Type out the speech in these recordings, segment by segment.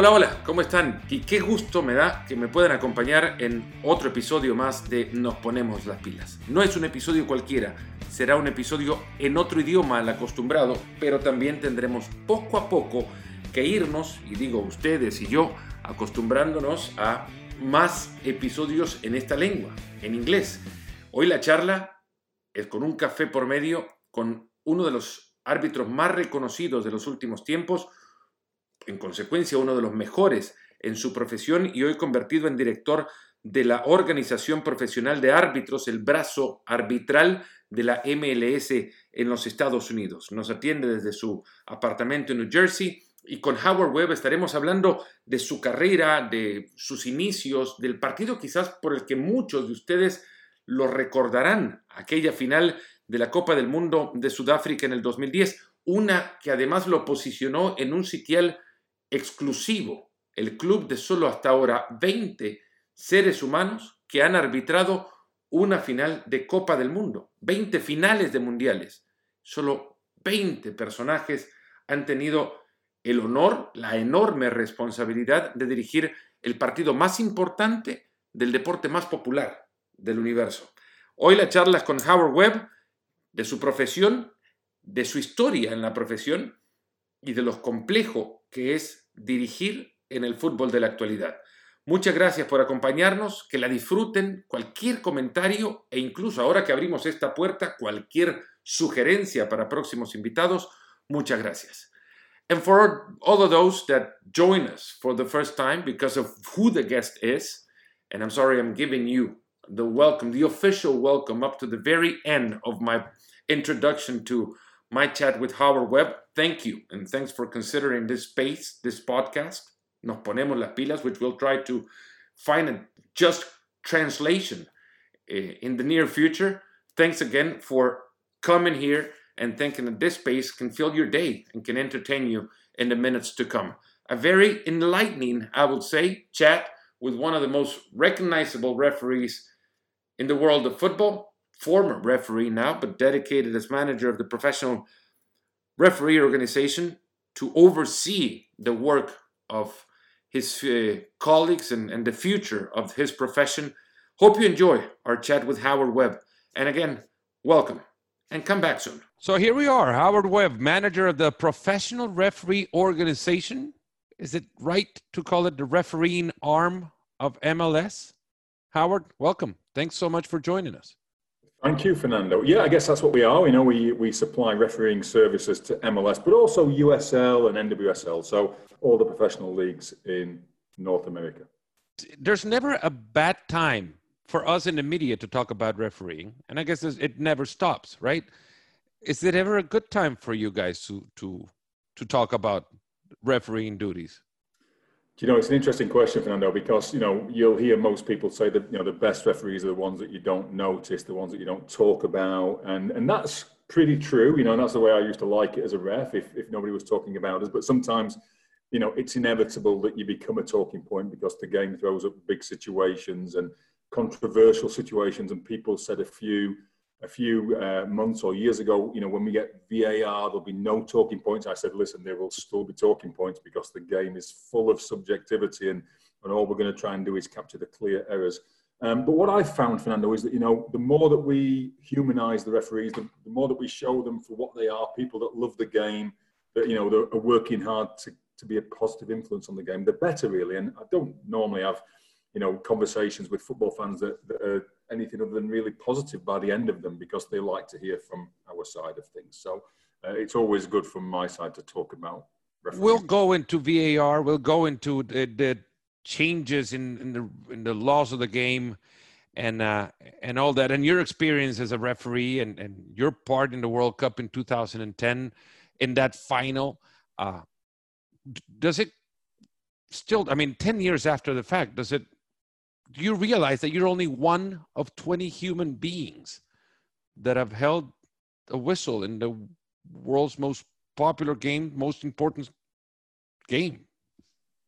Hola, hola, ¿cómo están? Y qué gusto me da que me puedan acompañar en otro episodio más de Nos ponemos las pilas. No es un episodio cualquiera, será un episodio en otro idioma al acostumbrado, pero también tendremos poco a poco que irnos, y digo ustedes y yo, acostumbrándonos a más episodios en esta lengua, en inglés. Hoy la charla es con un café por medio con uno de los árbitros más reconocidos de los últimos tiempos, en consecuencia uno de los mejores en su profesión y hoy convertido en director de la Organización Profesional de Árbitros, el brazo arbitral de la MLS en los Estados Unidos. Nos atiende desde su apartamento en New Jersey y con Howard Webb estaremos hablando de su carrera, de sus inicios, del partido quizás por el que muchos de ustedes lo recordarán, aquella final de la Copa del Mundo de Sudáfrica en el 2010, una que además lo posicionó en un sitial exclusivo, el club de solo hasta ahora 20 seres humanos que han arbitrado una final de Copa del Mundo, 20 finales de mundiales. Solo 20 personajes han tenido el honor, la enorme responsabilidad de dirigir el partido más importante del deporte más popular del universo. Hoy la charla es con Howard Webb, de su profesión, de su historia en la profesión y de lo complejo que es dirigir en el fútbol de la actualidad. Muchas gracias por acompañarnos, que la disfruten, cualquier comentario e incluso ahora que abrimos esta puerta, cualquier sugerencia para próximos invitados, muchas gracias. And for all of those that join us for the first time because of who the guest is, and I'm sorry I'm giving you the welcome, the official welcome up to the very end of my introduction to my chat with Howard Webb. Thank you, and thanks for considering this space, this podcast. Nos ponemos las pilas, which we'll try to find a just translation uh, in the near future. Thanks again for coming here and thinking that this space can fill your day and can entertain you in the minutes to come. A very enlightening, I would say, chat with one of the most recognizable referees in the world of football former referee now, but dedicated as manager of the professional referee organization to oversee the work of his uh, colleagues and, and the future of his profession. Hope you enjoy our chat with Howard Webb. And again, welcome and come back soon. So here we are, Howard Webb, manager of the Professional Referee Organization. Is it right to call it the refereeing arm of MLS? Howard, welcome. Thanks so much for joining us. Thank you, Fernando. Yeah, I guess that's what we are. You know, we, we supply refereeing services to MLS, but also USL and NWSL, so all the professional leagues in North America. There's never a bad time for us in the media to talk about refereeing, and I guess it never stops, right? Is it ever a good time for you guys to to to talk about refereeing duties? You know, it's an interesting question, Fernando, because you know you'll hear most people say that you know the best referees are the ones that you don't notice, the ones that you don't talk about, and and that's pretty true. You know, and that's the way I used to like it as a ref, if if nobody was talking about us. But sometimes, you know, it's inevitable that you become a talking point because the game throws up big situations and controversial situations, and people said a few a few uh, months or years ago, you know, when we get VAR, there'll be no talking points. I said, listen, there will still be talking points because the game is full of subjectivity and, and all we're going to try and do is capture the clear errors. Um, but what I've found, Fernando, is that, you know, the more that we humanize the referees, the, the more that we show them for what they are, people that love the game, that, you know, are working hard to, to be a positive influence on the game, the better, really. And I don't normally have, you know, conversations with football fans that, that are anything other than really positive by the end of them because they like to hear from our side of things. So uh, it's always good from my side to talk about. Refereeing. We'll go into VAR. We'll go into the, the changes in, in, the in the laws of the game and uh, and all that. And your experience as a referee and, and your part in the World Cup in 2010 in that final. Uh, does it still? I mean, 10 years after the fact, does it do you realize that you're only one of 20 human beings that have held a whistle in the world's most popular game, most important game?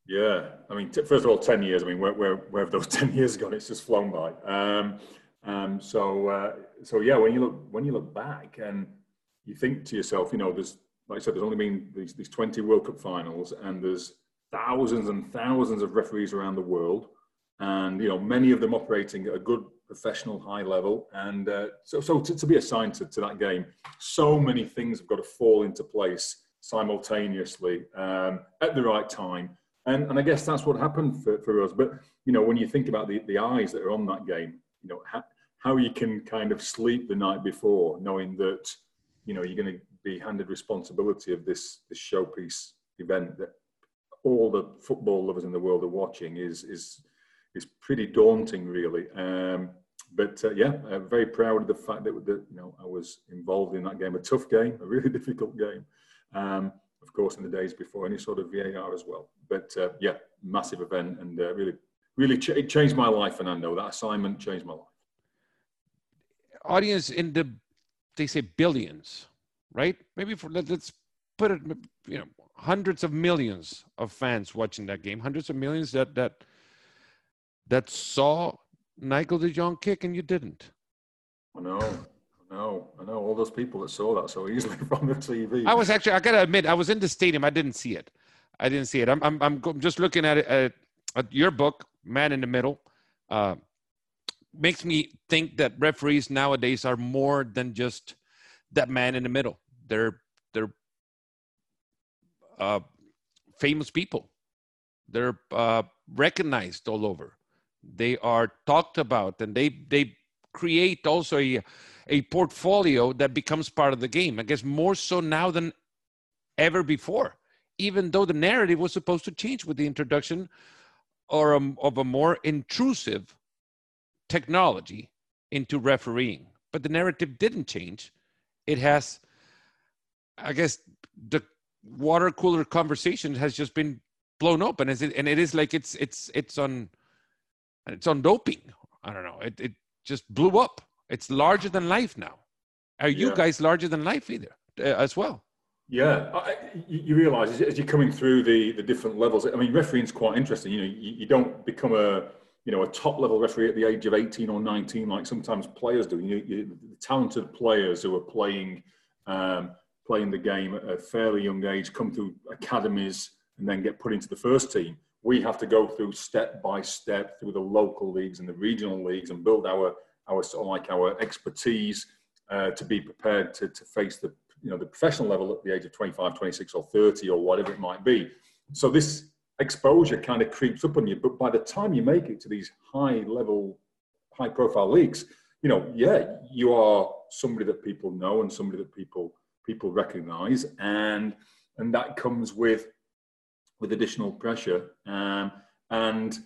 Yeah, I mean, first of all, 10 years. I mean, where, where, where have those 10 years gone? It's just flown by. Um, um, so, uh, so yeah, when you look when you look back and you think to yourself, you know, there's like I said, there's only been these, these 20 World Cup finals, and there's thousands and thousands of referees around the world, and you know many of them operating at a good professional high level. And uh, so, so to, to, be assigned to, to that game, so many things have got to fall into place simultaneously um, at the right time. And, and I guess that's what happened for, for us. But you know, when you think about the, the eyes that are on that game, you know how, how you can kind of sleep the night before, knowing that you know you're going to be handed responsibility of this this showpiece event that all the football lovers in the world are watching is is is pretty daunting, really. Um, but uh, yeah, I'm very proud of the fact that, that you know I was involved in that game. A tough game, a really difficult game. Um, of course, in the days before any sort of VAR as well. But uh, yeah, massive event and uh, really, really ch- it changed my life, Fernando. That assignment changed my life. Audience in the, they say billions, right? Maybe for let's put it, you know, hundreds of millions of fans watching that game, hundreds of millions that that that saw Nigel de Jong kick and you didn't. I know. I know. I know all those people that saw that so easily from the TV. I was actually, I got to admit, I was in the stadium. I didn't see it. I didn't see it. I'm, I'm, I'm just looking at it, at, at your book, Man in the Middle. Uh, makes me think that referees nowadays are more than just that man in the middle. They're, they're uh, famous people. They're uh, recognized all over they are talked about and they they create also a, a portfolio that becomes part of the game i guess more so now than ever before even though the narrative was supposed to change with the introduction or a, of a more intrusive technology into refereeing. But the narrative didn't change. It has i guess the water cooler conversation has just been blown open and it, and it is like it's it's it's on and it's on doping. I don't know. It it just blew up. It's larger than life now. Are you yeah. guys larger than life either uh, as well? Yeah, I, you, realize as you're coming through the the different levels. I mean, refereeing is quite interesting. You know, you, you, don't become a you know a top level referee at the age of 18 or 19 like sometimes players do. You, you the talented players who are playing um, playing the game at a fairly young age come through academies and then get put into the first team we have to go through step by step through the local leagues and the regional leagues and build our our sort of like our expertise uh, to be prepared to, to face the you know the professional level at the age of 25 26 or 30 or whatever it might be. So this exposure kind of creeps up on you but by the time you make it to these high level high profile leagues you know yeah you are somebody that people know and somebody that people people recognize and and that comes with with additional pressure. Um, and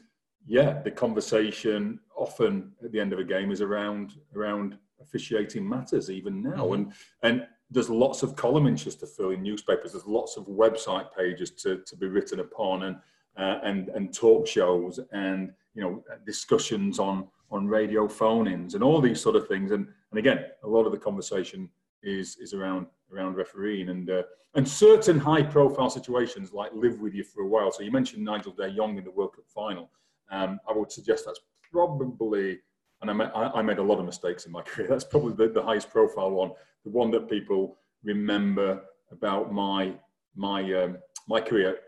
yeah, the conversation often at the end of a game is around around officiating matters even now. Mm-hmm. And and there's lots of column inches to fill in newspapers. There's lots of website pages to, to be written upon and uh, and and talk shows and you know discussions on on radio phone-ins and all these sort of things. And and again, a lot of the conversation is is around around refereeing and uh, and certain high profile situations like live with you for a while. So you mentioned Nigel De Jong in the World Cup final. Um, I would suggest that's probably, and I I made, a lot of mistakes in my career. That's probably the, the highest profile one, the one that people remember about my my um, my career.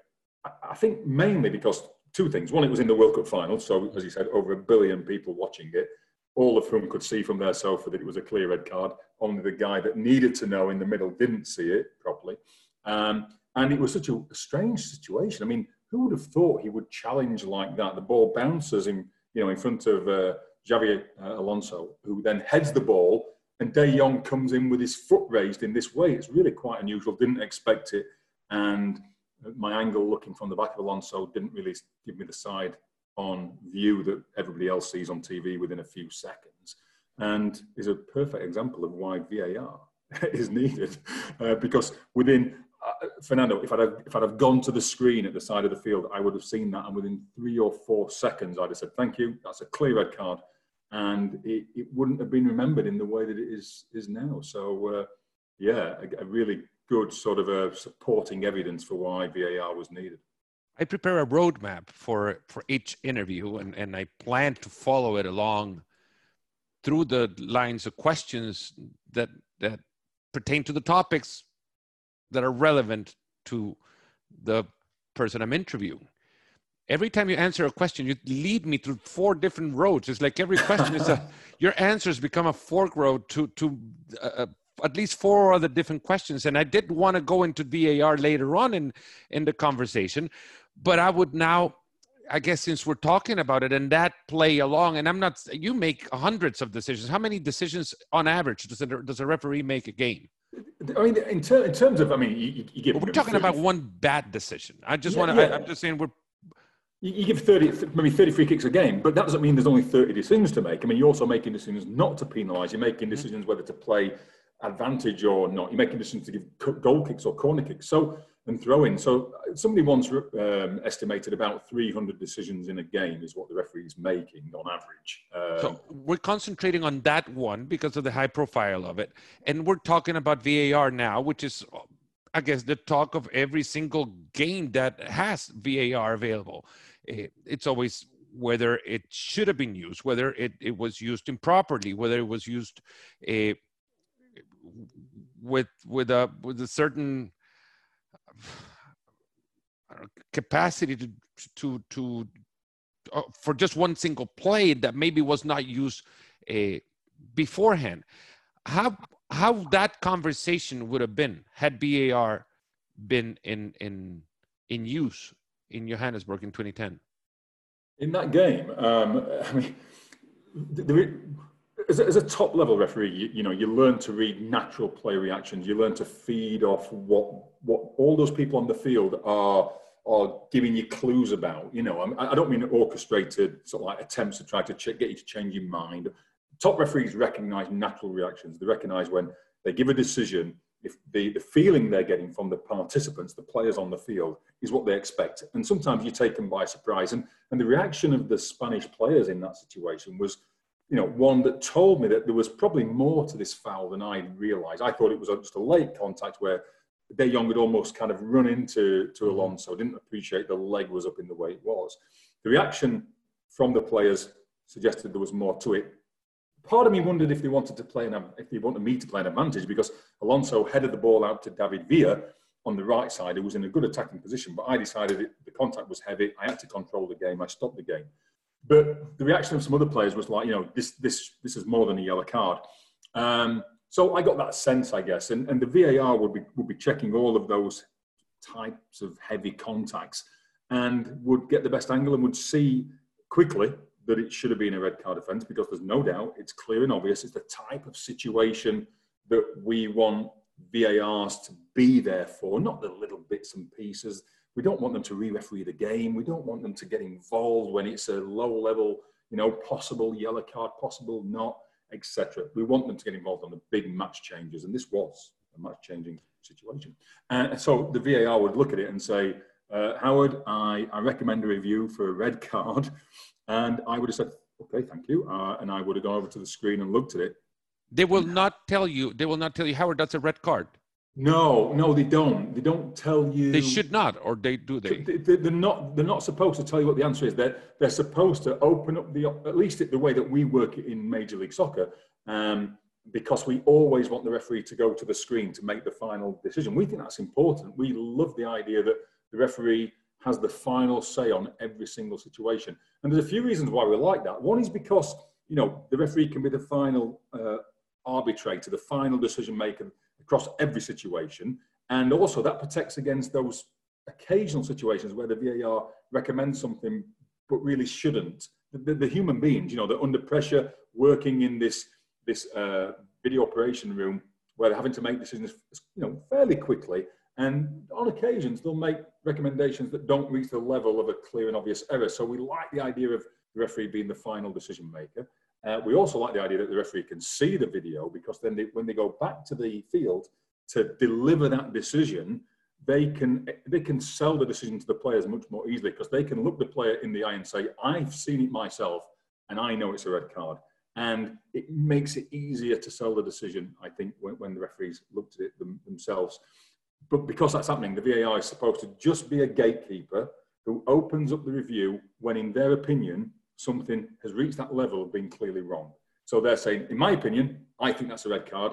I, I think mainly because two things. One, it was in the World Cup final, so as you said, over a billion people watching it all of whom could see from their sofa that it was a clear red card. Only the guy that needed to know in the middle didn't see it properly. Um, and it was such a strange situation. I mean, who would have thought he would challenge like that? The ball bounces in, you know, in front of uh, Xabi uh, Alonso, who then heads the ball, and De Jong comes in with his foot raised in this way. It's really quite unusual. Didn't expect it, and my angle looking from the back of Alonso didn't really give me the side on view that everybody else sees on TV within a few seconds, and is a perfect example of why VAR is needed. Uh, because within uh, Fernando, if I'd have, if I'd have gone to the screen at the side of the field, I would have seen that, and within three or four seconds, I'd have said, "Thank you, that's a clear red card," and it, it wouldn't have been remembered in the way that it is is now. So, uh, yeah, a, a, really good sort of a supporting evidence for why VAR was needed. I prepare a roadmap for for each interview, and and I plan to follow it along through the lines of questions that that pertain to the topics that are relevant to the person I'm interviewing. every time you answer a question, you lead me through four different roads. It's like every question is a your answers become a fork road to to uh, uh at least four other different questions. And I did want to go into VAR later on in in the conversation, but I would now. I guess since we're talking about it and that play along, and I'm not, you make hundreds of decisions. How many decisions on average does a, does a referee make a game? I mean, in, ter- in terms of, I mean, you, you give. we're talking 30, about one bad decision. I just yeah, want to. Yeah. I'm just saying we're you give 30, maybe 30 free kicks a game, but that doesn't mean there's only 30 decisions to make. I mean, you're also making decisions not to penalise. You're making mm-hmm. decisions whether to play advantage or not. You're making decisions to give goal kicks or corner kicks. So, and throw in. So, somebody once um, estimated about 300 decisions in a game is what the referee is making on average. Um, so, we're concentrating on that one because of the high profile of it. And we're talking about VAR now, which is I guess the talk of every single game that has VAR available. Eh, it's always whether it should have been used, whether it, it was used improperly, whether it was used uh, with with a with a certain capacity to to to uh, for just one single play that maybe was not used uh, beforehand. How how that conversation would have been had VAR been in in in use in Johannesburg in 2010? In that game, um, I mean, there, as, a, as a top level referee, you, you, know, you learn to read natural play reactions. You learn to feed off what what all those people on the field are are giving you clues about. You know, I, I don't mean orchestrated sort of like attempts to try to ch- get you to change your mind. Top referees recognise natural reactions. They recognise when they give a decision if the, the feeling they're getting from the participants, the players on the field, is what they expect. And sometimes you take them by surprise. And, and the reaction of the Spanish players in that situation was, you know, one that told me that there was probably more to this foul than I realised. I thought it was just a late contact where De Jong had almost kind of run into to mm-hmm. Alonso, didn't appreciate the leg was up in the way it was. The reaction from the players suggested there was more to it part of me wondered if they wanted to play an if they wanted me to play an advantage because Alonso headed the ball out to David Villa on the right side, who was in a good attacking position. But I decided it, the contact was heavy. I had to control the game. I stopped the game. But the reaction of some other players was like, you know, this this this is more than a yellow card. Um, so I got that sense, I guess, and, and the VAR would be would be checking all of those types of heavy contacts and would get the best angle and would see quickly that it should have been a red card offence because there's no doubt it's clear and obvious. It's the type of situation that we want VARs to be there for, not the little bits and pieces. We don't want them to re-referee the game. We don't want them to get involved when it's a low level, you know, possible yellow card, possible not, etc. We want them to get involved on the big match changes, and this was a match changing situation. And so the VAR would look at it and say, uh, Howard, I, I recommend a review for a red card and I would have said, okay, thank you. Uh, and I would have gone over to the screen and looked at it. They will not tell you, they will not tell you, Howard, that's a red card. No, no, they don't. They don't tell you. They should not, or they do they? They're not. They're not supposed to tell you what the answer is. They're they're supposed to open up the at least the way that we work it in Major League Soccer, um, because we always want the referee to go to the screen to make the final decision. We think that's important. We love the idea that the referee has the final say on every single situation. And there's a few reasons why we like that. One is because, you know, the referee can be the final uh, arbitrator, the final decision maker across every situation. And also that protects against those occasional situations where the VAR recommends something but really shouldn't. The, the, the human beings, you know, they're under pressure working in this, this uh, video operation room where they're having to make decisions, you know, fairly quickly and on occasions, they'll make recommendations that don't reach the level of a clear and obvious error. So we like the idea of the referee being the final decision maker. Uh, we also like the idea that the referee can see the video because then they, when they go back to the field to deliver that decision, they can they can sell the decision to the players much more easily because they can look the player in the eye and say, "I've seen it myself, and I know it's a red card." And it makes it easier to sell the decision, I think, when, when the referees looked at it them, themselves. But because that's happening, the VAR is supposed to just be a gatekeeper who opens up the review when, in their opinion, something has reached that level of being clearly wrong. So they're saying, in my opinion, I think that's a red card.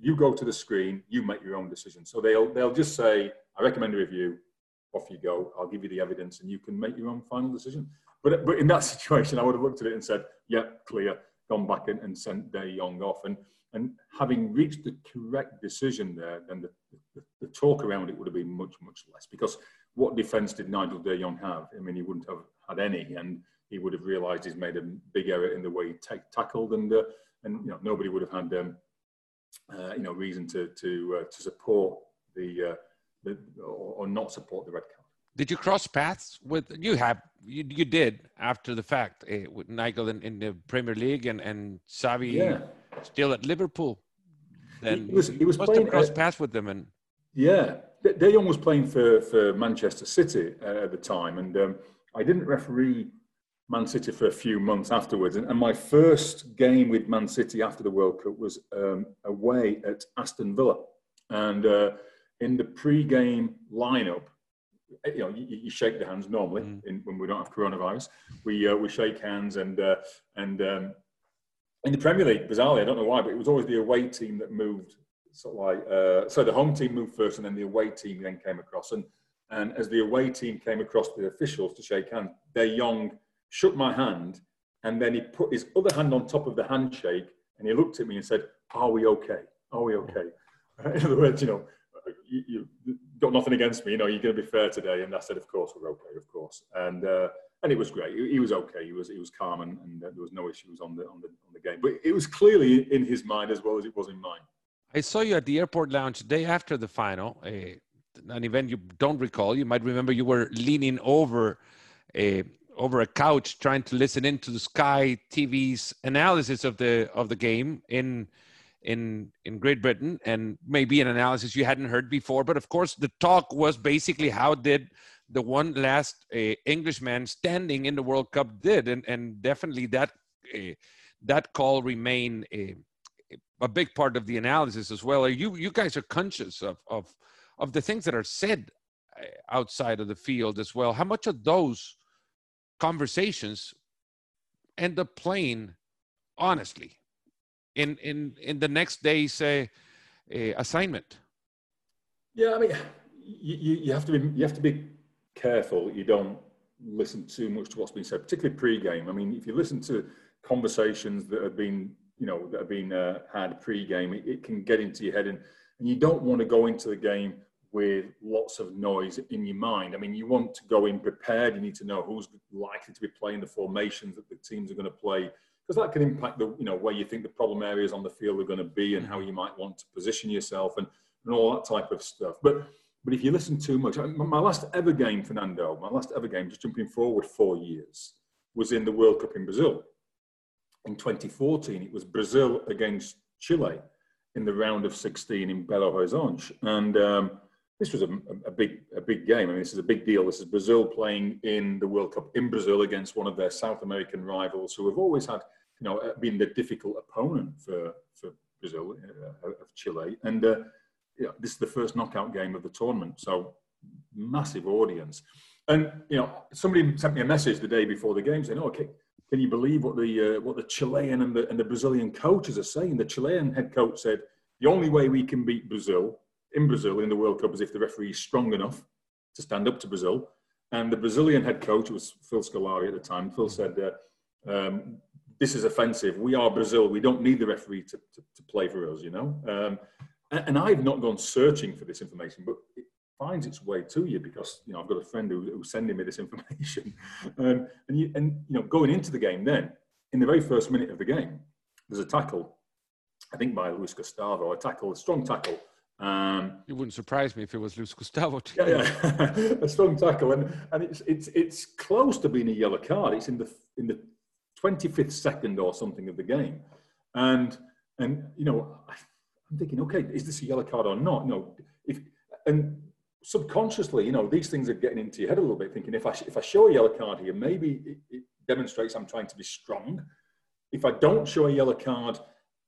You go to the screen, you make your own decision. So they'll they'll just say, I recommend a review, off you go. I'll give you the evidence, and you can make your own final decision. But but in that situation, I would have looked at it and said, "Yeah, clear." Gone back and, and sent De Jong off, and and having reached the correct decision there, then the, the, the talk around it would have been much much less. Because what defence did Nigel De Jong have? I mean, he wouldn't have had any, and he would have realised he's made a big error in the way he t- tackled, and uh, and you know nobody would have had um, uh, you know reason to to uh, to support the, uh, the or, or not support the red card. Did you cross paths with you have you, you did after the fact uh, with Nigel in, in, the Premier League and and Xabi yeah. still at Liverpool. Then he was, he was playing, crossed uh, paths with them and yeah, De Jong was playing for for Manchester City uh, at the time, and um, I didn't referee Man City for a few months afterwards. And, and, my first game with Man City after the World Cup was um, away at Aston Villa. And uh, in the pre-game lineup, you know, you, you shake the hands normally mm. in, when we don't have coronavirus. We uh, we shake hands and uh, and um, in the Premier League, bizarrely, I don't know why, but it was always the away team that moved. Sort of like uh, so, the home team moved first, and then the away team then came across. And and as the away team came across the officials to shake hands, De Jong shook my hand, and then he put his other hand on top of the handshake, and he looked at me and said, "Are we okay? Are we okay?" In other words, you know, you, you got nothing against me. You know, you're going to be fair today. And I said, "Of course, we're okay, of course." And uh, and it was great. He, he, was okay. He was he was calm, and, and there was no issues on the on the on the game. But it was clearly in his mind as well as it was in mine. I saw you at the airport lounge the day after the final. Uh, an event you don't recall. You might remember you were leaning over a over a couch trying to listen into the Sky TV's analysis of the of the game in in in Great Britain, and maybe an analysis you hadn't heard before. But of course, the talk was basically how did the one last uh, Englishman standing in the World Cup did, and and definitely that uh, that call remain a, a big part of the analysis as well. Are you you guys are conscious of of of the things that are said uh, outside of the field as well? How much of those conversations end up playing honestly. In in in the next day's uh, uh, assignment. Yeah i mean you, you have to be you have to be careful you don't listen too much to what's been said particularly pre-game. I mean if you listen to conversations that have been you know that have been uh, had pre-game it, it can get into your head and, and you don't want to go into the game with lots of noise in your mind. I mean, you want to go in prepared. You need to know who's likely to be playing the formations that the teams are going to play, because that can impact the you know where you think the problem areas on the field are going to be and how you might want to position yourself and, and all that type of stuff. But but if you listen too much, my last ever game, Fernando, my last ever game, just jumping forward four years, was in the World Cup in Brazil. In 2014, it was Brazil against Chile in the round of 16 in Belo Horizonte, and um, this was a, a, big a big game. I mean, this is a big deal. This is Brazil playing in the World Cup in Brazil against one of their South American rivals, who have always had, you know, uh, been the difficult opponent for for Brazil uh, of Chile. And uh, yeah, this is the first knockout game of the tournament, so massive audience. And you know, somebody sent me a message the day before the game saying, "Oh, okay, can you believe what the uh, what the Chilean and the and the Brazilian coaches are saying?" The Chilean head coach said, "The only way we can beat Brazil." In Brazil in the World Cup as if the referee is strong enough to stand up to Brazil. And the Brazilian head coach, was Phil Scolari at the time, Phil said, uh, um, this is offensive. We are Brazil. We don't need the referee to, to, to play for us, you know. Um, and, and, I've not gone searching for this information, but it finds its way to you because, you know, I've got a friend who, who's sending me this information. um, and, you, and, you know, going into the game then, in the very first minute of the game, there's a tackle, I think by Luis Gustavo, a tackle, a strong tackle um, it wouldn't surprise me if it was Luis Gustavo. Yeah, yeah. a strong tackle, and and it's it's it's close to being a yellow card. It's in the in the twenty fifth second or something of the game, and and you know I'm thinking, okay, is this a yellow card or not? No, if and subconsciously, you know, these things are getting into your head a little bit, thinking if I if I show a yellow card here, maybe it, it demonstrates I'm trying to be strong. If I don't show a yellow card,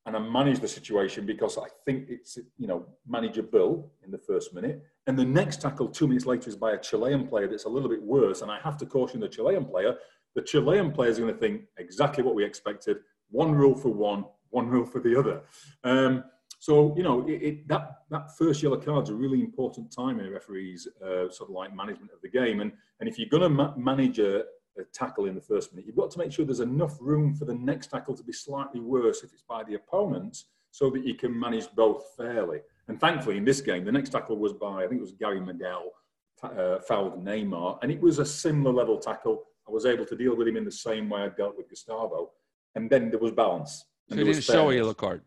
and I manage the situation because I think it's you know manageable bill in the first minute. And the next tackle two minutes later is by a Chilean player that's a little bit worse, and I have to caution the Chilean player. The Chilean player is going to think exactly what we expected: one rule for one, one rule for the other. Um, so you know, it, it, that that first yellow card is a really important time in a referee's uh, sort of like management of the game. And and if you're going to ma- manage a, tackle in the first minute, you've got to make sure there's enough room for the next tackle to be slightly worse if it's by the opponent, so that you can manage both fairly. And thankfully, in this game, the next tackle was by I think it was Gary Medel, uh, fouled Neymar, and it was a similar level tackle. I was able to deal with him in the same way I dealt with Gustavo, and then there was balance. So you didn't show a yellow card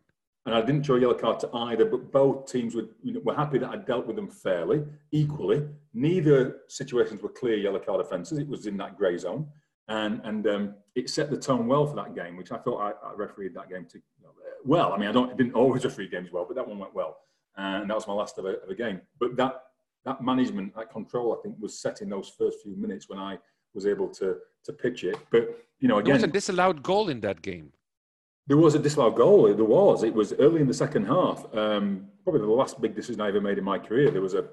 and I didn't show a yellow card to either, but both teams were, you know, were happy that I dealt with them fairly, equally. Neither situations were clear yellow card offences. It was in that grey zone. And, and um, it set the tone well for that game, which I thought I, I refereed that game to you know, well. I mean, I, don't, I didn't always referee games well, but that one went well. And that was my last of a, of a game. But that, that management, that control, I think, was set in those first few minutes when I was able to, to pitch it. But, you know, again. There was a disallowed goal in that game. There was a disallowed goal. There was. It was early in the second half. Um, probably the last big decision I ever made in my career. There was a,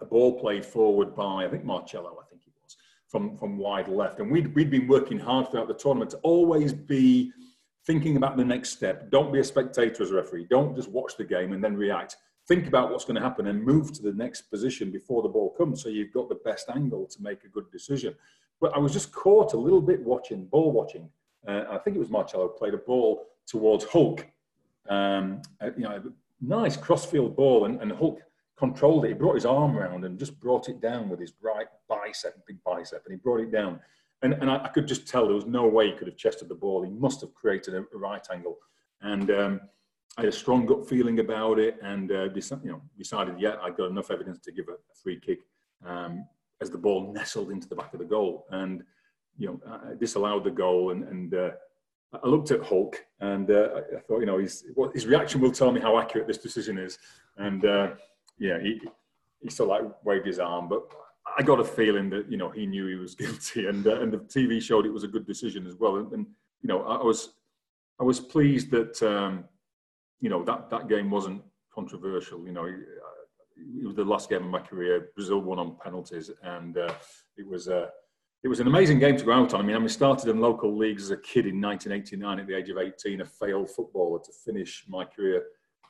a ball played forward by I think Marcelo. I think it was from from wide left, and we'd we'd been working hard throughout the tournament to always be thinking about the next step. Don't be a spectator as a referee. Don't just watch the game and then react. Think about what's going to happen and move to the next position before the ball comes, so you've got the best angle to make a good decision. But I was just caught a little bit watching ball watching uh, I think it was Marcelo played a ball towards Hulk. Um, uh, you know, nice crossfield ball, and, and Hulk controlled it. He brought his arm around and just brought it down with his right bicep, big bicep, and he brought it down. And, and I, I, could just tell there was no way he could have chested the ball. He must have created a, a right angle. And um, I had a strong gut feeling about it, and uh, you know, decided, yeah, I got enough evidence to give a, a free kick um, as the ball nestled into the back of the goal. And you know, uh, disallowed the goal. And, and uh, I looked at Hulk and uh, I thought, you know, his, his reaction will tell me how accurate this decision is. And uh, yeah, he, he sort of like waved his arm, but I got a feeling that, you know, he knew he was guilty and, uh, and the TV showed it was a good decision as well. And, and you know, I was, I was pleased that, um, you know, that, that game wasn't controversial. You know, it was the last game of my career. Brazil won on penalties, and uh, it was uh, it was an amazing game to go out on. I mean, I started in local leagues as a kid in 1989 at the age of 18, a failed footballer. To finish my career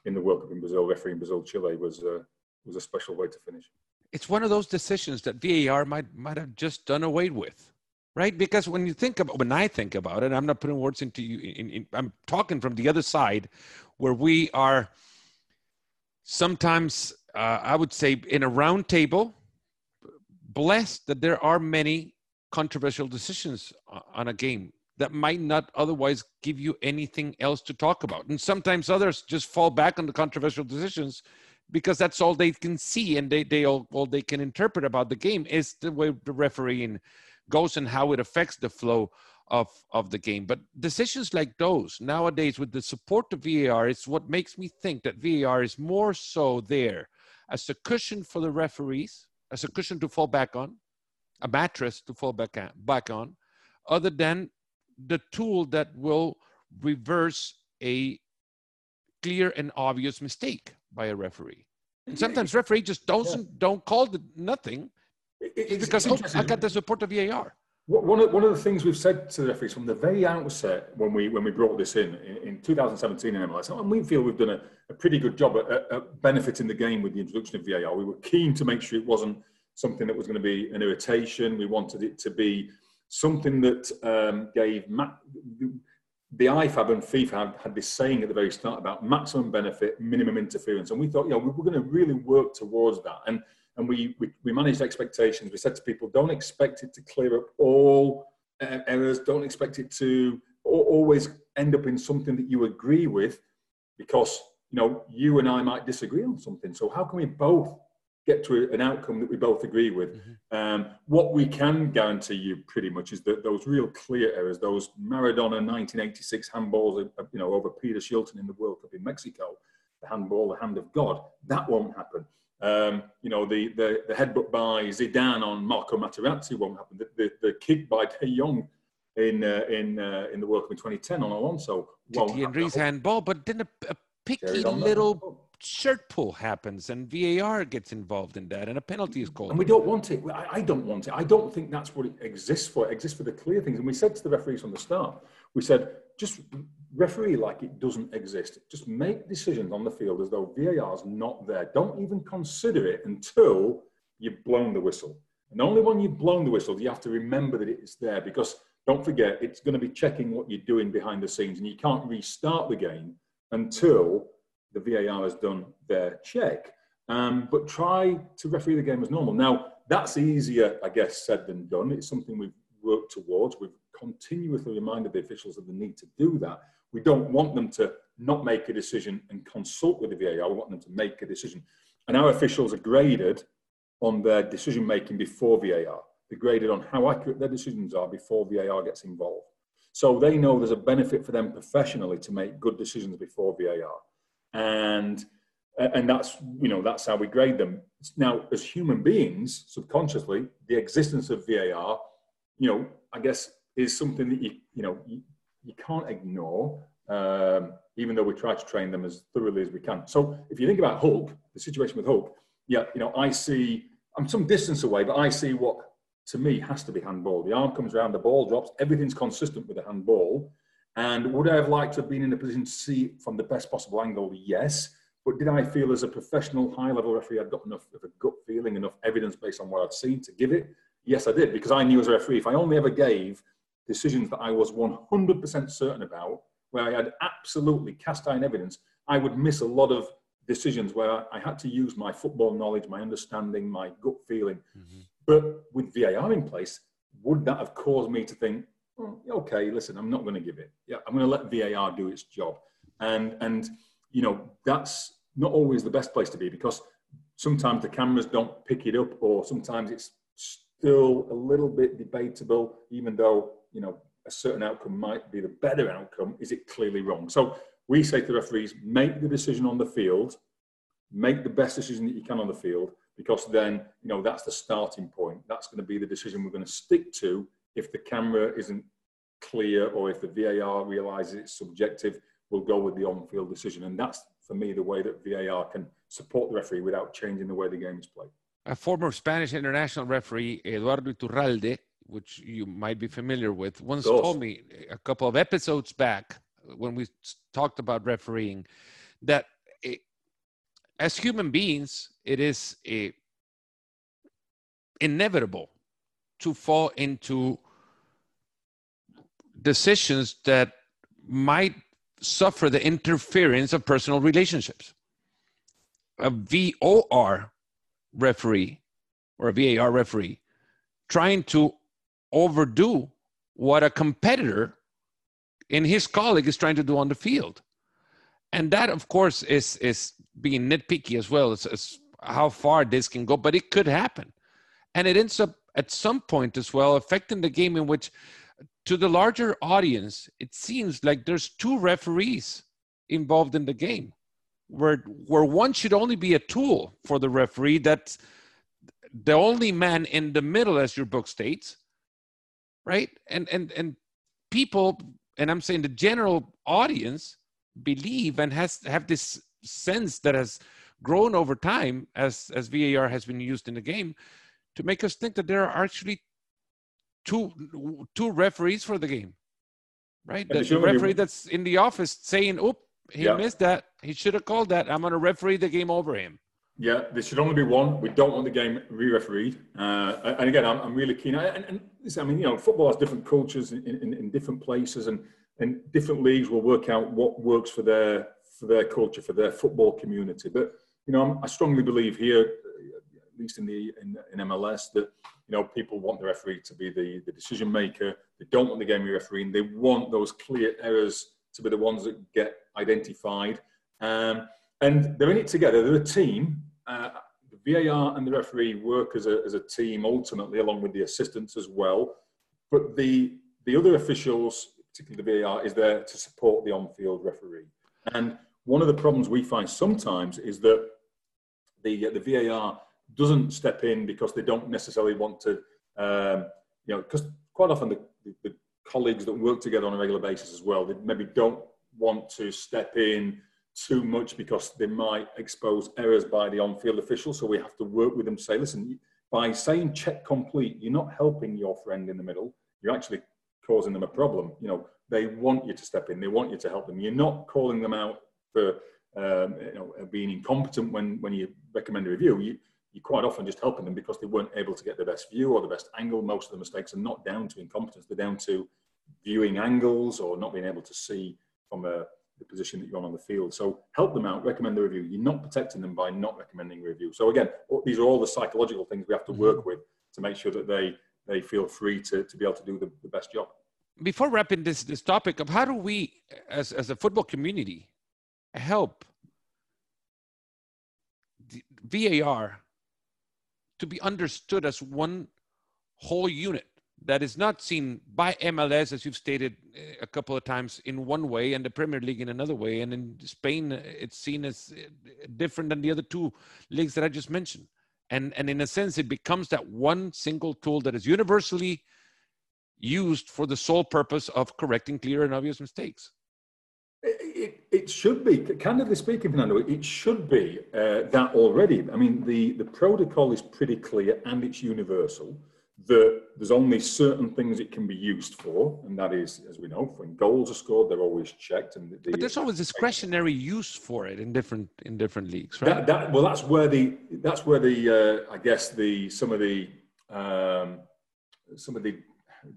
in the World Cup in Brazil, refereeing Brazil Chile was uh, was a special way to finish. It's one of those decisions that VAR might might have just done away with, right? Because when you think about when I think about it, I'm not putting words into you. In, in, I'm talking from the other side, where we are sometimes, uh, I would say, in a round table, blessed that there are many controversial decisions on a game that might not otherwise give you anything else to talk about. And sometimes others just fall back on the controversial decisions because that's all they can see and they, they all, all they can interpret about the game is the way the refereeing goes and how it affects the flow of, of the game. But decisions like those nowadays with the support of VAR is what makes me think that VAR is more so there as a cushion for the referees, as a cushion to fall back on, a mattress to fall back, on, back on, other than the tool that will reverse a clear and obvious mistake by a referee. And sometimes referee just doesn't yeah. don't call the nothing it's, because oh, I got the support of VAR. One of, one of the things we've said to the referees from the very outset when we when we brought this in in, in 2017 in MLS, oh, and we feel we've done a, a pretty good job at, at, benefiting the game with the introduction of VAR. We were keen to make sure it wasn't something that was going to be an irritation. We wanted it to be something that um, gave ma- the IFAB and FIFA had, this saying at the very start about maximum benefit, minimum interference, and we thought, yeah, we were going to really work towards that, and and we, we we managed expectations. We said to people, don't expect it to clear up all uh, errors. Don't expect it to always end up in something that you agree with, because you know you and I might disagree on something. So how can we both get to an outcome that we both agree with. Mm-hmm. Um, what we can guarantee you pretty much is that those real clear errors, those Maradona 1986 handballs, uh, you know, over Peter Shilton in the World Cup in Mexico, the handball, the hand of God, that won't happen. Um, you know, the, the, the headbutt by Zidane on Marco Materazzi won't happen. The, the, the kick by De Jong in uh, in uh, in the World Cup in 2010 on Alonso won't Thierry Henry's handball, but then a, a picky little shirt pull happens and VAR gets involved in that and a penalty is called. And we don't want it. I, don't want it. I don't think that's what it exists for. It exists for the clear things. And we said to the referees from the start, we said, just referee like it doesn't exist. Just make decisions on the field as though VAR is not there. Don't even consider it until you've blown the whistle. And only when you've blown the whistle do you have to remember that it's there because don't forget, it's going to be checking what you're doing behind the scenes, and you can't restart the game until the VAR has done their check. Um, but try to referee the game as normal. Now, that's easier, I guess, said than done. It's something we've worked towards. We've continuously reminded the officials of the need to do that. We don't want them to not make a decision and consult with the VAR. We want them to make a decision. And our officials are graded on their decision making before VAR. They're graded on how accurate their decisions are before VAR gets involved. So they know there's a benefit for them professionally to make good decisions before VAR. And and that's you know that's how we grade them. Now as human beings subconsciously the existence of var you know i guess is something that you you know you, you can't ignore um, even though we try to train them as thoroughly as we can. So if you think about hulk the situation with hulk yeah you know i see i'm some distance away but i see what to me has to be handball. The arm comes around the ball drops everything's consistent with the handball and would i have liked to have been in a position to see from the best possible angle yes but did I feel as a professional high level referee I'd got enough of a gut feeling, enough evidence based on what I'd seen to give it? Yes, I did, because I knew as a referee, if I only ever gave decisions that I was 100% certain about, where I had absolutely cast iron evidence, I would miss a lot of decisions where I had to use my football knowledge, my understanding, my gut feeling. Mm-hmm. But with VAR in place, would that have caused me to think, okay, listen, I'm not going to give it. Yeah, I'm going to let VAR do its job. And, and, you know, that's not always the best place to be because sometimes the cameras don't pick it up or sometimes it's still a little bit debatable even though you know a certain outcome might be the better outcome is it clearly wrong so we say to the referees make the decision on the field make the best decision that you can on the field because then you know that's the starting point that's going to be the decision we're going to stick to if the camera isn't clear or if the var realizes it's subjective we'll go with the on-field decision and that's for me, the way that VAR can support the referee without changing the way the game is played. A former Spanish international referee, Eduardo Iturralde, which you might be familiar with, once told me a couple of episodes back when we talked about refereeing that it, as human beings, it is a, inevitable to fall into decisions that might suffer the interference of personal relationships. A VOR referee or a VAR referee trying to overdo what a competitor and his colleague is trying to do on the field. And that, of course, is, is being nitpicky as well as how far this can go, but it could happen. And it ends up at some point as well affecting the game in which to the larger audience, it seems like there's two referees involved in the game, where where one should only be a tool for the referee. That's the only man in the middle, as your book states, right? And and and people, and I'm saying the general audience, believe and has have this sense that has grown over time as as VAR has been used in the game to make us think that there are actually two two referees for the game, right? The, the referee that's in the office saying, "Oop, he yeah. missed that. He should have called that. I'm going to referee the game over him." Yeah, there should only be one. We don't want the game re-refereed. Uh, and again, I'm, I'm really keen. And, and, I mean, you know, football has different cultures in, in, in different places, and and different leagues will work out what works for their for their culture, for their football community. But you know, I'm, I strongly believe here, least in the in, in MLS, that you know, people want the referee to be the, the decision maker. They don't want the game refereeing. They want those clear errors to be the ones that get identified. Um, and they're in it together. They're a team. Uh, the VAR and the referee work as a, as a team ultimately, along with the assistants as well. But the, the other officials, particularly the VAR, is there to support the on field referee. And one of the problems we find sometimes is that the, the VAR doesn't step in because they don't necessarily want to, um, you know, because quite often the, the, colleagues that work together on a regular basis as well, they maybe don't want to step in too much because they might expose errors by the on-field official. So we have to work with them say, listen, by saying check complete, you're not helping your friend in the middle. You're actually causing them a problem. You know, they want you to step in. They want you to help them. You're not calling them out for um, you know, being incompetent when, when you recommend a review. You, you're quite often just helping them because they weren't able to get the best view or the best angle. Most of the mistakes are not down to incompetence. They're down to viewing angles or not being able to see from a, the position that you're on on the field. So help them out, recommend the review. You're not protecting them by not recommending review. So again, these are all the psychological things we have to work mm-hmm. with to make sure that they they feel free to, to be able to do the, the best job. Before wrapping this this topic up, how do we as as a football community help VAR to be understood as one whole unit that is not seen by MLS, as you've stated eh, a couple of times, in one way, and the Premier League in another way. And in Spain, it's seen as eh, different than the other two leagues that I just mentioned. And, and in a sense, it becomes that one single tool that is universally used for the sole purpose of correcting clear and obvious mistakes. It, should be, candidly speaking, Fernando, it should be uh, that already. I mean, the, the protocol is pretty clear and it's universal that there's only certain things it can be used for, and that is, as we know, when goals are scored, they're always checked. And the, but there's always discretionary use for it in different in different leagues, right? That, that, well, that's where the that's where the uh, I guess the some of the um, some of the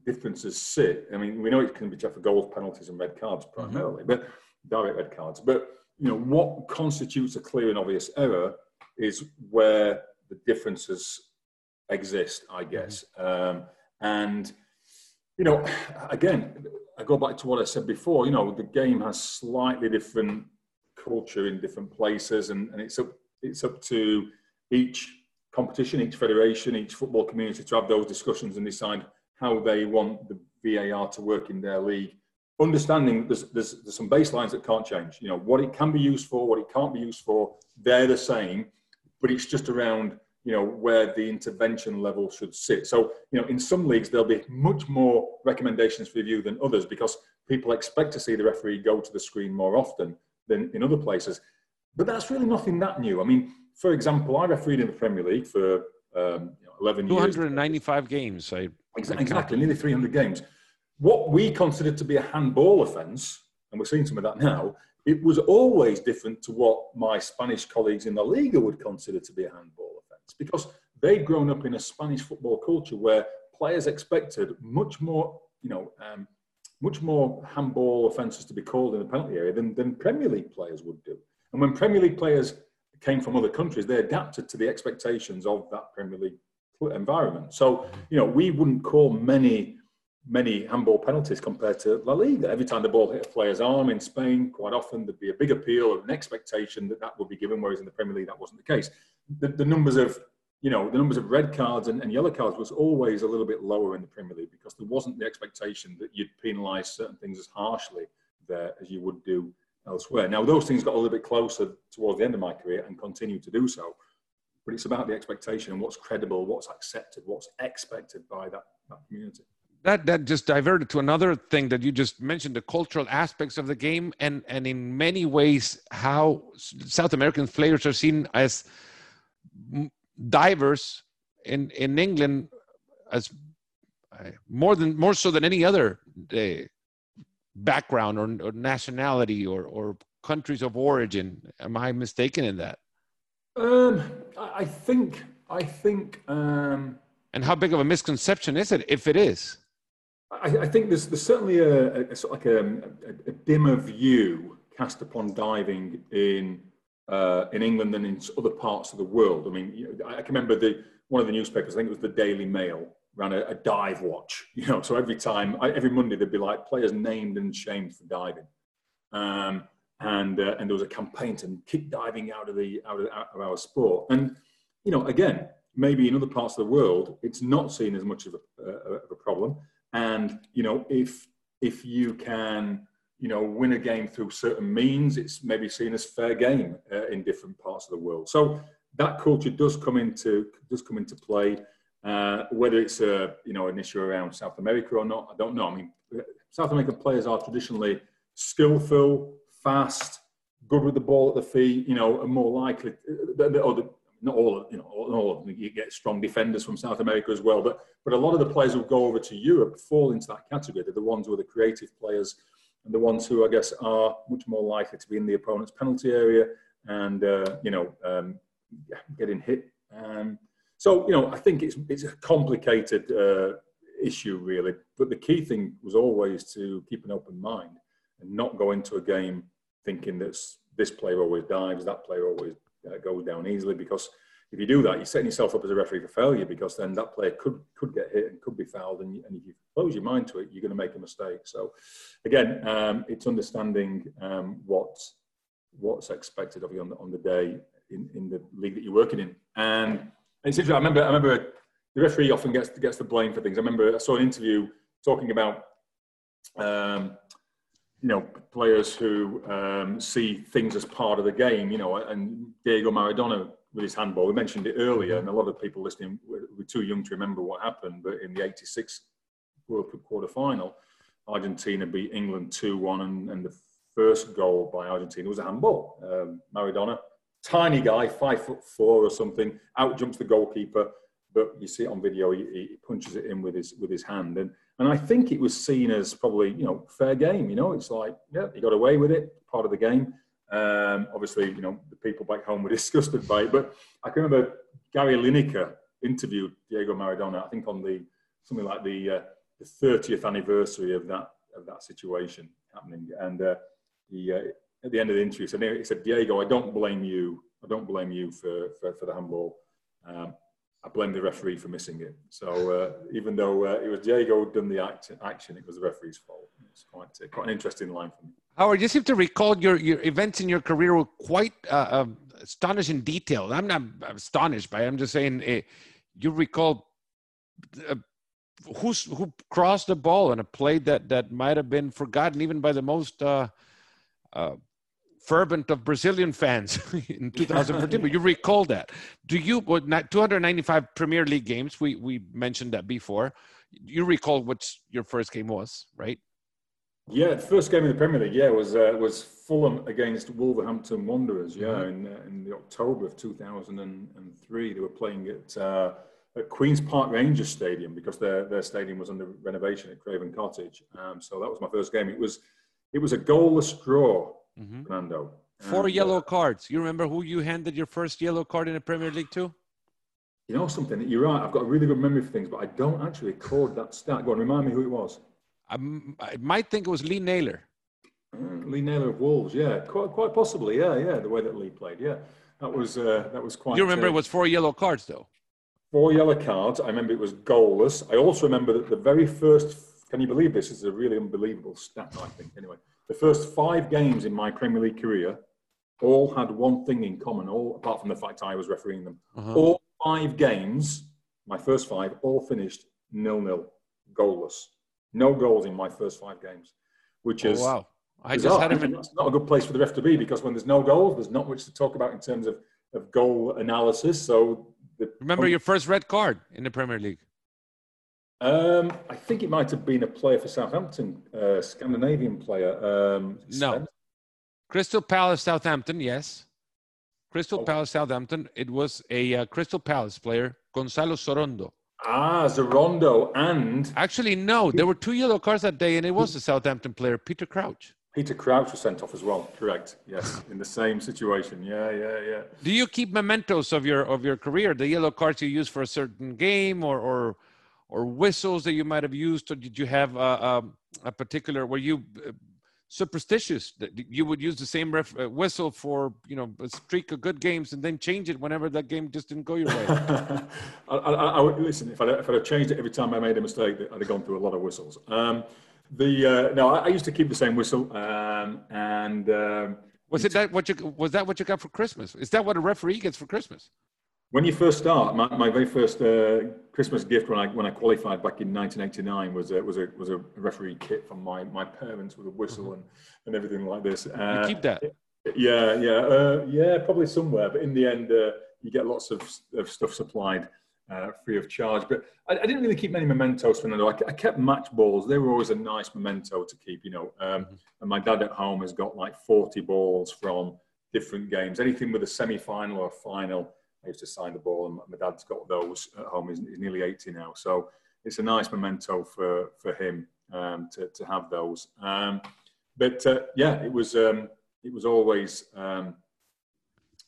differences sit. I mean, we know it can be tough for goals, penalties, and red cards primarily, mm-hmm. but direct red cards. But you know what constitutes a clear and obvious error is where the differences exist, I mm-hmm. guess. Um, and, you know, again, I go back to what I said before, you know, the game has slightly different culture in different places, and, and it's, up, it's up to each competition, each federation, each football community to have those discussions and decide how they want the VAR to work in their league. Understanding there's, there's, there's some baselines that can't change. You know, what it can be used for, what it can't be used for, they're the same, but it's just around you know, where the intervention level should sit. So, you know, in some leagues, there'll be much more recommendations for review than others because people expect to see the referee go to the screen more often than in other places. But that's really nothing that new. I mean, for example, I refereed in the Premier League for um, you know, 11 years. 295 games. I, exactly, exactly, nearly 300 games. What we considered to be a handball offence, and we're seeing some of that now, it was always different to what my Spanish colleagues in the Liga would consider to be a handball offence because they'd grown up in a Spanish football culture where players expected much more, you know, um, much more handball offences to be called in the penalty area than, than Premier League players would do. And when Premier League players came from other countries, they adapted to the expectations of that Premier League environment. So, you know, we wouldn't call many, many handball penalties compared to La Liga. Every time the ball hit a player's arm in Spain, quite often there'd be a big appeal or an expectation that that would be given, whereas in the Premier League that wasn't the case the, the numbers of you know the numbers of red cards and, and, yellow cards was always a little bit lower in the Premier League because there wasn't the expectation that you'd penalise certain things as harshly there as you would do elsewhere. Now those things got a little bit closer towards the end of my career and continue to do so, but it's about the expectation and what's credible, what's accepted, what's expected by that, that community. That that just diverted to another thing that you just mentioned: the cultural aspects of the game, and and in many ways how South American players are seen as divers in in England as more than more so than any other uh, background or, or, nationality or or countries of origin. Am I mistaken in that? Um, I think I think. Um, and how big of a misconception is it, if it is? I, I think there's there's certainly a, a, a sort of like a, a, dimmer view cast upon diving in uh, in England than in other parts of the world. I mean, you know, I can remember the one of the newspapers. I think it was the Daily Mail ran a, dive watch. You know, so every time, every Monday, there'd be like players named and shamed for diving, um, and uh, and there was a campaign to kick diving out of the out of, out of our sport. And you know, again, maybe in other parts of the world, it's not seen as much of a, uh, of a problem. And you know, if if you can you know, win a game through certain means. It's maybe seen as fair game uh, in different parts of the world. So that culture does come into does come into play. Uh, whether it's a you know an issue around South America or not, I don't know. I mean, South American players are traditionally skillful, fast, good with the ball at the feet. You know, are more likely. Uh, or the, not all, you know, all of them. You get strong defenders from South America as well, but but a lot of the players who go over to Europe fall into that category. They're the ones who are the creative players and the ones who I guess are much more likely to be in the opponent's penalty area and uh, you know um, getting hit. Um, so you know, I think it's it's a complicated uh, issue really, but the key thing was always to keep an open mind and not go into a game thinking that this player always dives, that player always uh, goes down easily. Because if you do that, you're setting yourself up as a referee for failure. Because then that player could could get hit and could be fouled, and, and if you close your mind to it, you're going to make a mistake. So, again, um, it's understanding um, what what's expected of you on the, on the day in, in the league that you're working in. And it's interesting. I remember I remember the referee often gets gets the blame for things. I remember I saw an interview talking about um, you know players who um, see things as part of the game. You know, and Diego Maradona with his handball. We mentioned it earlier, and a lot of people listening were, were too young to remember what happened. But in the '86 World Cup quarter final, Argentina beat England two one, and, and the first goal by Argentina was a handball. Um, Maradona, tiny guy, five foot four or something, out jumps the goalkeeper but you see it on video, he, he, punches it in with his with his hand, and and I think it was seen as probably you know fair game. You know, it's like yeah, he got away with it, part of the game. Um, obviously, you know the people back home were disgusted by it, but I can remember Gary Lineker interviewed Diego Maradona. I think on the something like the uh, the 30th anniversary of that of that situation happening, and uh, he uh, at the end of the interview said, he said, Diego, I don't blame you. I don't blame you for for, for the handball. Um, I blame the referee for missing it. So uh, even though uh, it was Diego who done the act, action, it was the referee's fault. It's quite uh, quite an interesting line for me. Howard, you seem to recall your, your events in your career with quite uh, um, astonishing detail. I'm not astonished by it. I'm just saying uh, you recall uh, who's, who crossed the ball in a play that, that might have been forgotten even by the most fervent of Brazilian fans in 2014, but you recall that. Do you, what, 295 Premier League games, we, we mentioned that before. You recall what your first game was, right? Yeah, the first game in the Premier League, yeah, was uh, was Fulham against Wolverhampton Wanderers, yeah, mm-hmm. in, uh, in the October of 2003. They were playing at, uh, at Queen's Park Rangers Stadium because their, their stadium was under renovation at Craven Cottage. Um, so that was my first game. It was it was a goalless draw mm-hmm. Fernando. Four and, yellow uh, cards. You remember who you handed your first yellow card in the Premier League to? You know something? You're right. I've got a really good memory for things, but I don't actually record that stat. Go on, remind me who it was. I, I might think it was Lee Naylor. Uh, Lee Naylor of Wolves, yeah, quite quite possibly, yeah, yeah. The way that Lee played, yeah, that was uh, that was quite. You remember uh, it was four yellow cards though. Four yellow cards. I remember it was goalless. I also remember that the very first. Can you believe this? This is a really unbelievable stat. I think anyway the first five games in my Premier League career all had one thing in common, all apart from the fact I was refereeing them. Uh-huh. All five games, my first five, all finished nil-nil, goalless. No goals in my first five games, which oh, is wow. I bizarre. just had him. That's not a good place for the ref to be because when there's no goals, there's not much to talk about in terms of, of goal analysis. So remember your first red card in the Premier League. Um, I think it might have been a player for Southampton, uh, Scandinavian player. Um, no. Crystal Palace, Southampton, yes. Crystal oh. Palace, Southampton. It was a uh, Crystal Palace player, Gonzalo Sorondo. Ah, Sorondo and. Actually, no. There were two yellow cards that day, and it was a Southampton player, Peter Crouch. Peter Crouch was sent off as well. Correct. Yes, in the same situation. Yeah, yeah, yeah. Do you keep mementos of your of your career? The yellow cards you use for a certain game, or or or whistles that you might have used, or did you have a, a, a particular? Were you uh, superstitious that you would use the same ref, uh, whistle for you know a streak of good games and then change it whenever that game just didn't go your way? I, I, I, would listen if I if I'd changed it every time I made a mistake, I'd have gone through a lot of whistles. Um, the uh, no, I, used to keep the same whistle, um, and um, was it that what you was that what you got for Christmas? Is that what a referee gets for Christmas? When you first start, my, my very first uh, Christmas gift when I when I qualified back in 1989 was a, was a was a referee kit from my, my parents with a whistle mm-hmm. and, and everything like this. Uh, keep that? Yeah, yeah, uh, yeah, probably somewhere. But in the end, uh, you get lots of, of stuff supplied uh, free of charge. But I, I, didn't really keep many mementos, Fernando. I, I, kept match balls. They were always a nice memento to keep, you know. Um, mm-hmm. And my dad at home has got like 40 balls from different games. Anything with a semi-final or a final I used to sign the ball, and my dad's got those at home. He's, he's nearly 80 now, so it's a nice memento for for him um, to to have those. Um, but uh, yeah, it was um, it was always um,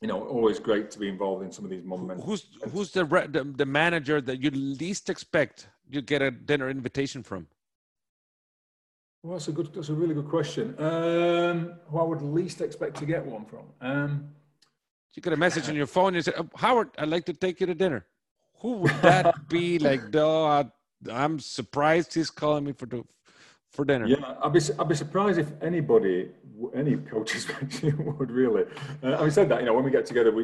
you know always great to be involved in some of these moments. Who's who's the, the the manager that you least expect you get a dinner invitation from? Well, that's a good. That's a really good question. Um, who I would least expect to get one from. Um, you get a message on your phone. And you say, oh, "Howard, I'd like to take you to dinner." Who would that be? like, no, I, I'm surprised he's calling me for for dinner. Yeah, I'd be I'd be surprised if anybody, any coaches would really. Uh, having said that, you know, when we get together, we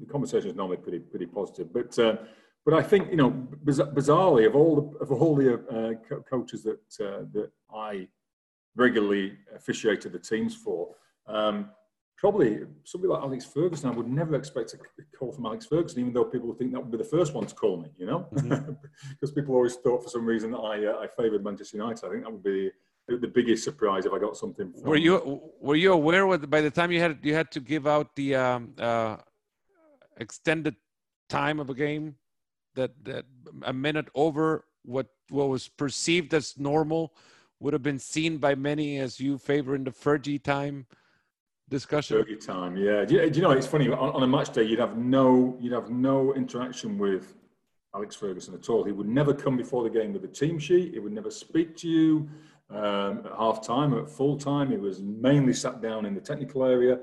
the conversation is normally pretty pretty positive. But uh, but I think you know, bizarrely, of all the of all the uh, co- coaches that uh, that I regularly officiated the teams for. Um, probably somebody like Alex Ferguson, I would never expect a call from Alex Ferguson, even though people would think that would be the first one to call me, you know, mm-hmm. because people always thought for some reason that I, uh, I favoured Manchester United. I think that would be the, biggest surprise if I got something. From, were you were you aware with by the time you had you had to give out the um, uh, extended time of a game that that a minute over what what was perceived as normal would have been seen by many as you favoring the Fergie time? Discussion? Fergie time, yeah. Do you, do you, know it's funny on, on, a match day you'd have no you'd have no interaction with Alex Ferguson at all. He would never come before the game with a team sheet. He would never speak to you um, at half time or at full time. He was mainly sat down in the technical area,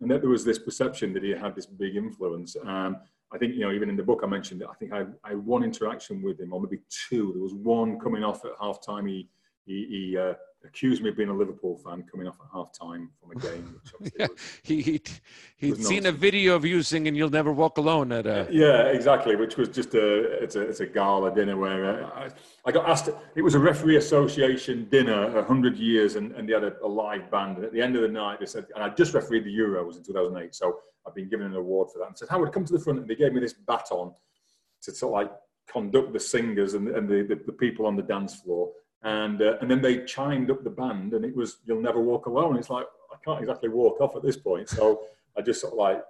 and that there was this perception that he had this big influence. Um, I think you know even in the book I mentioned that I think I, I had one interaction with him, or maybe two. There was one coming off at half time. He he, he uh, accused me of being a Liverpool fan coming off at half time from a game. yeah, was, he, he, he'd seen a video of you singing You'll Never Walk Alone at a. Yeah, exactly, which was just a, it's a, it's a gala dinner where uh, I, I, got asked, it was a referee association dinner, 100 years, and, and they had a, a, live band. And at the end of the night, they said, and I just refereed the Euros in 2008, so I've been given an award for that. And said, Howard, come to the front. And they gave me this baton to sort of like conduct the singers and, and the, the, the people on the dance floor and uh, and then they chimed up the band, and it was "You'll Never Walk Alone." It's like I can't exactly walk off at this point, so I just sort of like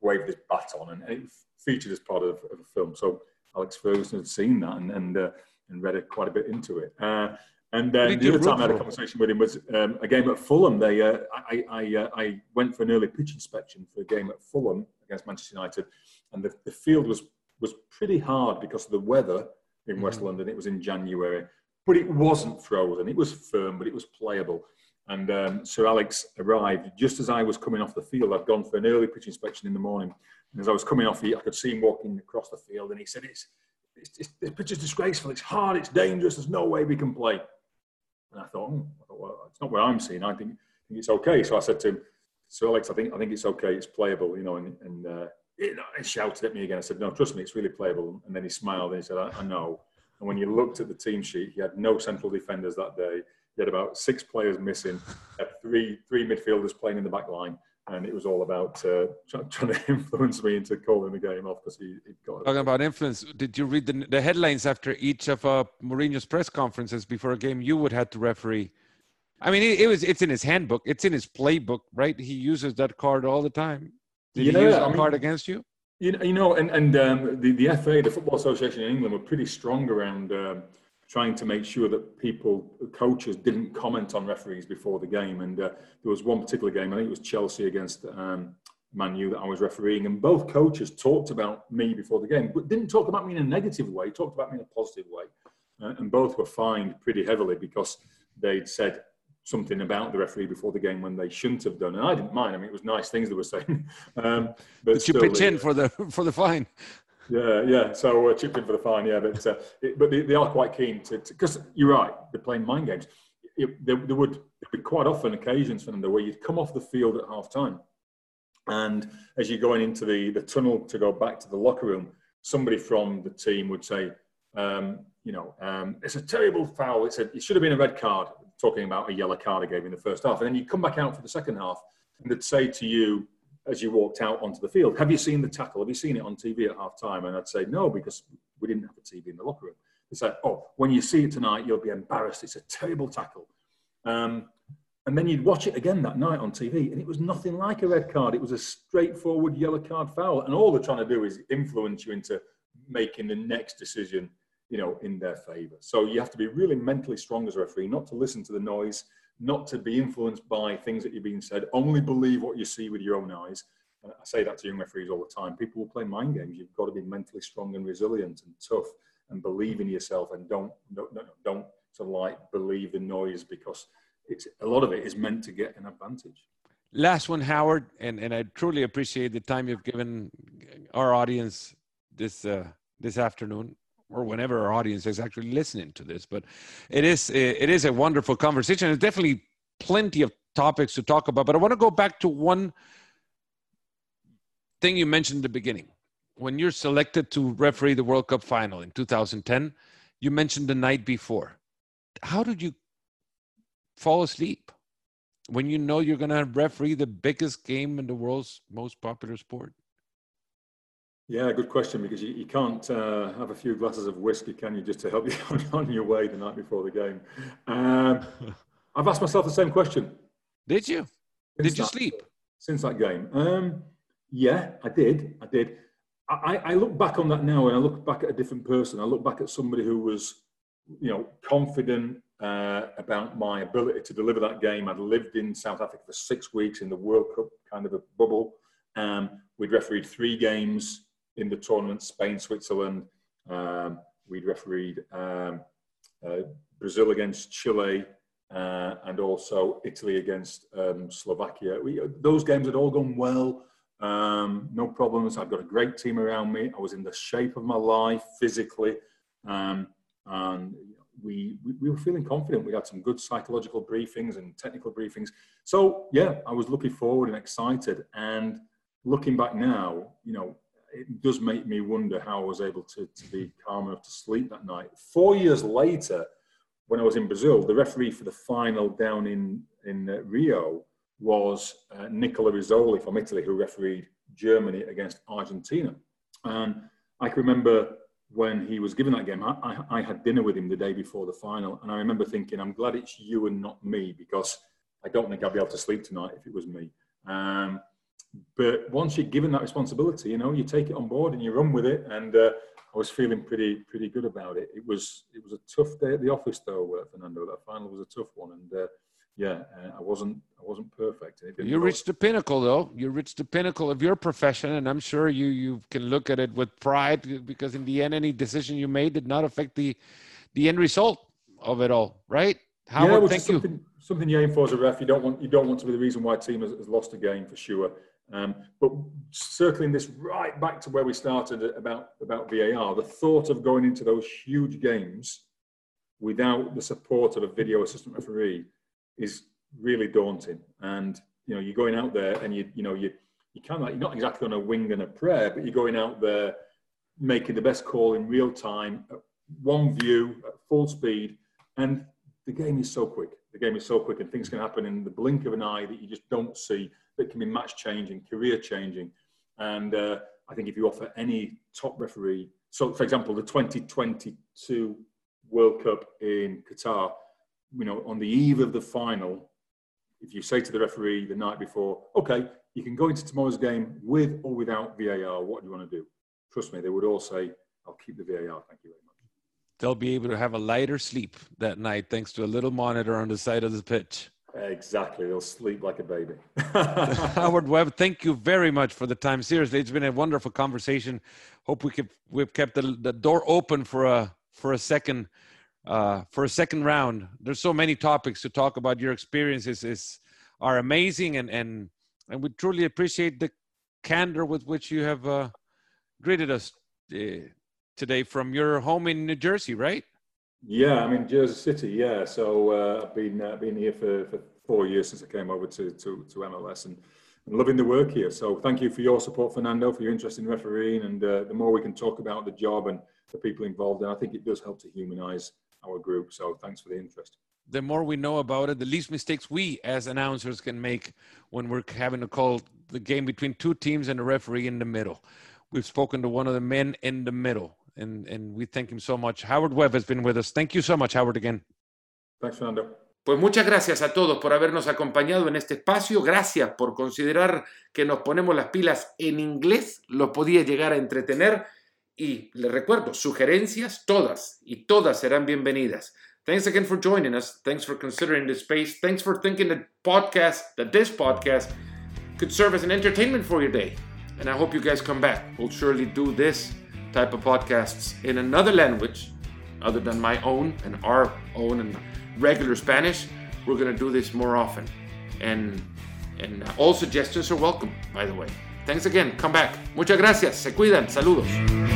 waved this baton, and, and it featured as part of, of, a film. So Alex Ferguson had seen that and and, uh, and read it quite a bit into it. Uh, and then the other time I had a conversation with him was um, a game at Fulham. They, uh, I, I, uh, I went for an early pitch inspection for a game at Fulham against Manchester United, and the, the field was was pretty hard because of the weather in mm-hmm. West London. It was in January, but it wasn't frozen. It was firm, but it was playable. And um, Sir Alex arrived just as I was coming off the field. I'd gone for an early pitch inspection in the morning. And as I was coming off, I could see him walking across the field. And he said, it's, it's, it's, this pitch is disgraceful. It's hard. It's dangerous. There's no way we can play. And I thought, oh, well, it's not what I'm seeing. I think, I think, it's okay. So I said to him, Sir Alex, I think, I think it's okay. It's playable, you know. And, and uh, he shouted at me again. I said, no, trust me, it's really playable. And then he smiled and he said, I, I know. And when you looked at the team sheet, he had no central defenders that day. He had about six players missing, three three midfielders playing in the back line, and it was all about uh, trying, trying, to influence me into calling the game off because he, he got. Talking about influence, did you read the, the headlines after each of uh, Mourinho's press conferences before a game you would have to referee? I mean, it, it, was it's in his handbook, it's in his playbook, right? He uses that card all the time. Did yeah, he use that I mean, card against you? You know, you know and, and um, the, the FA, the Football Association in England, were pretty strong around um, trying to make sure that people, coaches, didn't comment on referees before the game. And uh, there was one particular game, I think it was Chelsea against um, Man U that I was refereeing, and both coaches talked about me before the game, but didn't talk about me in a negative way, talked about me in a positive way. Uh, and both were fined pretty heavily because they'd said something about the referee before the game when they shouldn't have done. And I didn't mind. I mean, it was nice things they were saying. Um, but Did you pitch in for the for the fine? Yeah, yeah. So uh, chipped in for the fine. Yeah, but uh, it, but they, they, are quite keen to because you're right. They're playing mind games. It, there, there, would be quite often occasions, Fernando, where you'd come off the field at half time, and as you're going into the the tunnel to go back to the locker room, somebody from the team would say. Um, you know, um, it's a terrible foul. It's a, it should have been a red card talking about a yellow card I gave in the first half. And then you come back out for the second half and they'd say to you, as you walked out onto the field, have you seen the tackle? Have you seen it on TV at half time? And I'd say, no, because we didn't have a TV in the locker room. They said, oh, when you see it tonight, you'll be embarrassed. It's a terrible tackle. Um, And then you'd watch it again that night on TV, and it was nothing like a red card. It was a straightforward yellow card foul. And all they're trying to do is influence you into making the next decision, you know, in their favour. So you have to be really mentally strong as a referee, not to listen to the noise, not to be influenced by things that you're being said. Only believe what you see with your own eyes. And I say that to young referees all the time. People will play mind games. You've got to be mentally strong and resilient and tough and believe in yourself and don't don't, don't sort of like believe the noise because it's a lot of it is meant to get an advantage. Last one, Howard, and, and I truly appreciate the time you've given our audience this uh, this afternoon, or whenever our audience is actually listening to this. But it is it is a wonderful conversation. There's definitely plenty of topics to talk about. But I want to go back to one thing you mentioned in the beginning. When you're selected to referee the World Cup final in 2010, you mentioned the night before. How did you fall asleep when you know you're going to referee the biggest game in the world's most popular sport? Yeah, good question because you, you can't uh, have a few glasses of whiskey, can you, just to help you on, on your way the night before the game? Um, I've asked myself the same question. Did you? Since did you that, sleep? Since that game. Um, yeah, I did. I did. I, I look back on that now and I look back at a different person. I look back at somebody who was, you know, confident uh, about my ability to deliver that game. I'd lived in South Africa for six weeks in the World Cup kind of a bubble. Um, we'd refereed three games in the tournament Spain, Switzerland. Um, we'd refereed um, uh, Brazil against Chile uh, and also Italy against um, Slovakia. We, those games had all gone well. Um, no problems. I've got a great team around me. I was in the shape of my life physically. Um, and we, we, we, were feeling confident. We had some good psychological briefings and technical briefings. So, yeah, I was looking forward and excited. And looking back now, you know, it does make me wonder how I was able to, to be calm enough to sleep that night. Four years later, when I was in Brazil, the referee for the final down in, in uh, Rio was uh, Nicola Rizzoli from Italy, who refereed Germany against Argentina. And I can remember when he was given that game, I, I, I, had dinner with him the day before the final. And I remember thinking, I'm glad it's you and not me because I don't think I'd be able to sleep tonight if it was me. Um, but once you're given that responsibility, you know, you take it on board and you run with it. And uh, I was feeling pretty pretty good about it. It was it was a tough day at the office though, uh, Fernando. That final was a tough one, and uh, yeah, uh, I wasn't I wasn't perfect. You reached the pinnacle, though. You reached the pinnacle of your profession, and I'm sure you you can look at it with pride because in the end, any decision you made did not affect the the end result of it all, right? Howard, yeah, thank something, you. Something you aim for as a ref. You don't want you don't want to be the reason why a team has, has lost a game for sure. Um, but circling this right back to where we started about about VAR, the thought of going into those huge games without the support of a video assistant referee is really daunting. And you know, you're going out there and you you know you you kind of you're not exactly on a wing and a prayer, but you're going out there making the best call in real time, one view, at full speed, and the game is so quick. The game is so quick, and things can happen in the blink of an eye that you just don't see. That can be match changing, career changing, and uh, I think if you offer any top referee, so for example, the 2022 World Cup in Qatar, you know, on the eve of the final, if you say to the referee the night before, okay, you can go into tomorrow's game with or without VAR, what do you want to do? Trust me, they would all say, I'll keep the VAR, thank you very much. They'll be able to have a lighter sleep that night thanks to a little monitor on the side of the pitch. Exactly. They'll sleep like a baby. Howard Webb, thank you very much for the time. Seriously, it's been a wonderful conversation. Hope we could, we've kept the, the door open for a for a second uh, for a second round. There's so many topics to talk about. Your experiences is are amazing, and and and we truly appreciate the candor with which you have uh, greeted us uh, today from your home in New Jersey, right? Yeah, I'm in Jersey City. Yeah, so uh, I've been uh, been here for, for four years since I came over to to, to MLS and. and loving the work here. So thank you for your support, Fernando, for your interest in refereeing. And uh, the more we can talk about the job and the people involved, and I think it does help to humanize our group. So thanks for the interest. The more we know about it, the least mistakes we as announcers can make when we're having to call the game between two teams and a referee in the middle. We've spoken to one of the men in the middle, and, and we thank him so much. Howard Webb has been with us. Thank you so much, Howard, again. Thanks, Fernando. Pues muchas gracias a todos por habernos acompañado en este espacio. Gracias por considerar que nos ponemos las pilas en inglés. Lo podía llegar a entretener. Y les recuerdo, sugerencias todas y todas serán bienvenidas. Thanks again for joining us. Thanks for considering this space. Thanks for thinking that podcast, that this podcast could serve as an entertainment for your day. And I hope you guys come back. We'll surely do this type of podcasts in another language other than my own and our own and regular Spanish. We're going to do this more often. And, and uh, all suggestions are welcome, by the way. Thanks again. Come back. Muchas gracias. Se cuidan. Saludos.